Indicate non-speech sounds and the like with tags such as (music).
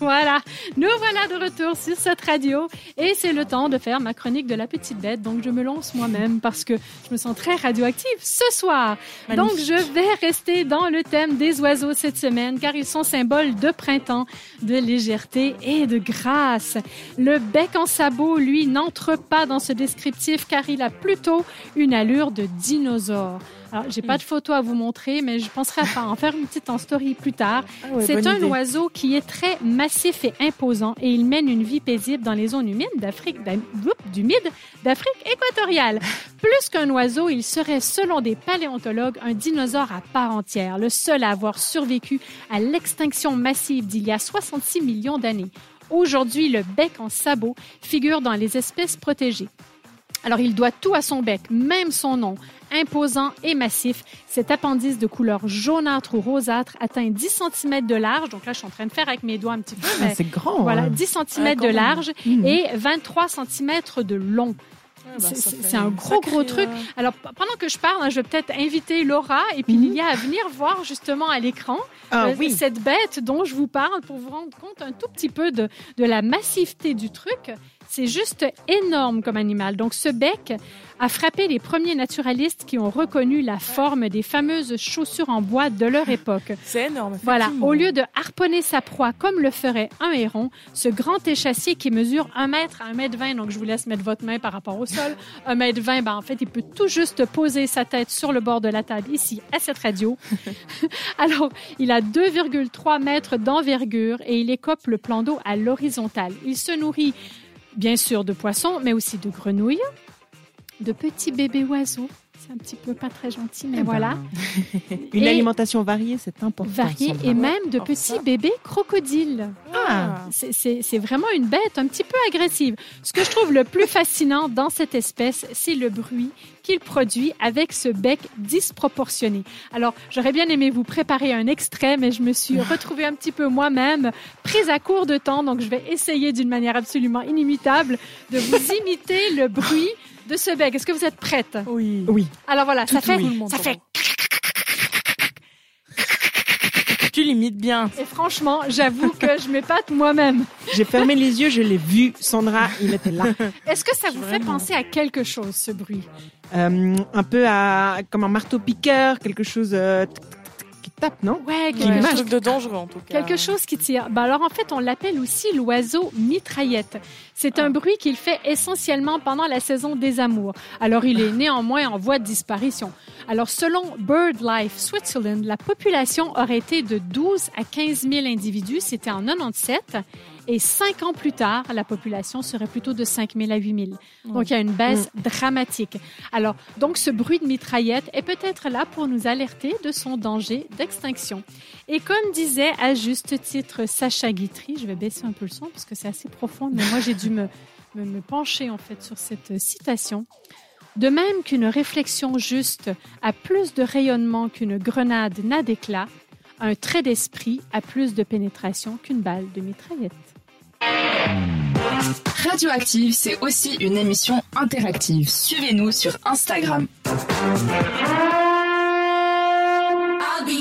Voilà, nous voilà de retour sur cette radio et c'est le temps de faire ma chronique de la petite bête. Donc je me lance moi-même parce que je me sens très radioactive ce soir. Donc je vais rester dans le thème des oiseaux cette semaine car ils sont symboles de printemps, de légèreté et de grâce. Le bec en sabot, lui, n'entre pas dans ce descriptif car il a plutôt une allure de dinosaure. Alors, j'ai pas de photo à vous montrer, mais je penserai à en faire une petite en story plus tard. Ah ouais, C'est un idée. oiseau qui est très massif et imposant et il mène une vie paisible dans les zones humides d'Afrique, d'Afrique équatoriale. Plus qu'un oiseau, il serait, selon des paléontologues, un dinosaure à part entière, le seul à avoir survécu à l'extinction massive d'il y a 66 millions d'années. Aujourd'hui, le bec en sabot figure dans les espèces protégées. Alors, il doit tout à son bec, même son nom, imposant et massif. Cet appendice de couleur jaunâtre ou rosâtre atteint 10 cm de large. Donc là, je suis en train de faire avec mes doigts un petit peu. Ah, c'est grand. voilà, hein. 10 cm Ah, quand de même. large Mhm. et 23 cm de long. Ah, bah, C'est- un gros, gros truc. euh, Alors, pendant que je parle, hein, je vais peut-être inviter Laura et puis Mhm. Lilia à venir voir justement à l'écran Ah euh, oui. cette bête dont je vous parle pour vous rendre compte un tout petit peu de, de la massivité du truc. C'est juste énorme comme animal. Donc, ce bec a frappé les premiers naturalistes qui ont reconnu la forme des fameuses chaussures en bois de leur époque. (laughs) C'est énorme. Voilà, au lieu de harponner sa proie comme le ferait un héron, ce grand échassier qui mesure 1 mètre à 1 mètre 20, donc je vous laisse mettre votre main par rapport au sol, (laughs) 1 mètre 20, ben en fait, il peut tout juste poser sa tête sur le bord de la table ici à cette radio. (laughs) Alors, il a 2,3 mètres d'envergure et il écope le plan d'eau à l'horizontale. Il se nourrit bien sûr de poissons, mais aussi de grenouilles, de petits bébés oiseaux. C'est un petit peu pas très gentil, mais Eh ben, voilà. (laughs) Une Et- alimentation variée, c'est important. Sandra. et même de petits bébés crocodiles. Ah. C'est- vraiment une bête un petit peu agressive. Ce que je trouve le plus fascinant dans cette espèce, c'est le bruit qu'il produit avec ce bec disproportionné. Alors, j'aurais bien aimé vous préparer un extrait, mais je me suis retrouvée un petit peu moi-même, prise à court de temps, donc je vais essayer d'une manière absolument inimitable de vous (laughs) imiter le bruit de ce bec. Est-ce que vous êtes prête? Oui. Oui. Alors voilà, ça Tout fait, le monde ça fait Tu limites bien. Et franchement, j'avoue que je m'épate moi-même. J'ai fermé les yeux, je l'ai vu. Sandra, il était là. Est-ce que ça vous fait penser à quelque chose, ce bruit Euh, un peu à comme un marteau piqueur, quelque chose euh, qui tape, non Ouais, quelque, chose, de dangereux en tout cas. quelque chose qui tire. Bah alors en fait, on l'appelle aussi l'oiseau mitraillette. C'est un bruit qu'il fait essentiellement pendant la saison des amours. Alors il est néanmoins en voie de disparition. Alors selon BirdLife Switzerland, la population aurait été de 12 à 15 000 individus. C'était en 97. Et cinq ans plus tard, la population serait plutôt de 5 000 à 8 000. Donc, il y a une baisse dramatique. Alors, donc, ce bruit de mitraillette est peut-être là pour nous alerter de son danger d'extinction. Et comme disait à juste titre Sacha Guitry, je vais baisser un peu le son parce que c'est assez profond, mais moi, j'ai dû me, me, me pencher, en fait, sur cette citation. De même qu'une réflexion juste a plus de rayonnement qu'une grenade n'a d'éclat, un trait d'esprit a plus de pénétration qu'une balle de mitraillette. Radioactive, c'est aussi une émission interactive. Suivez-nous sur Instagram.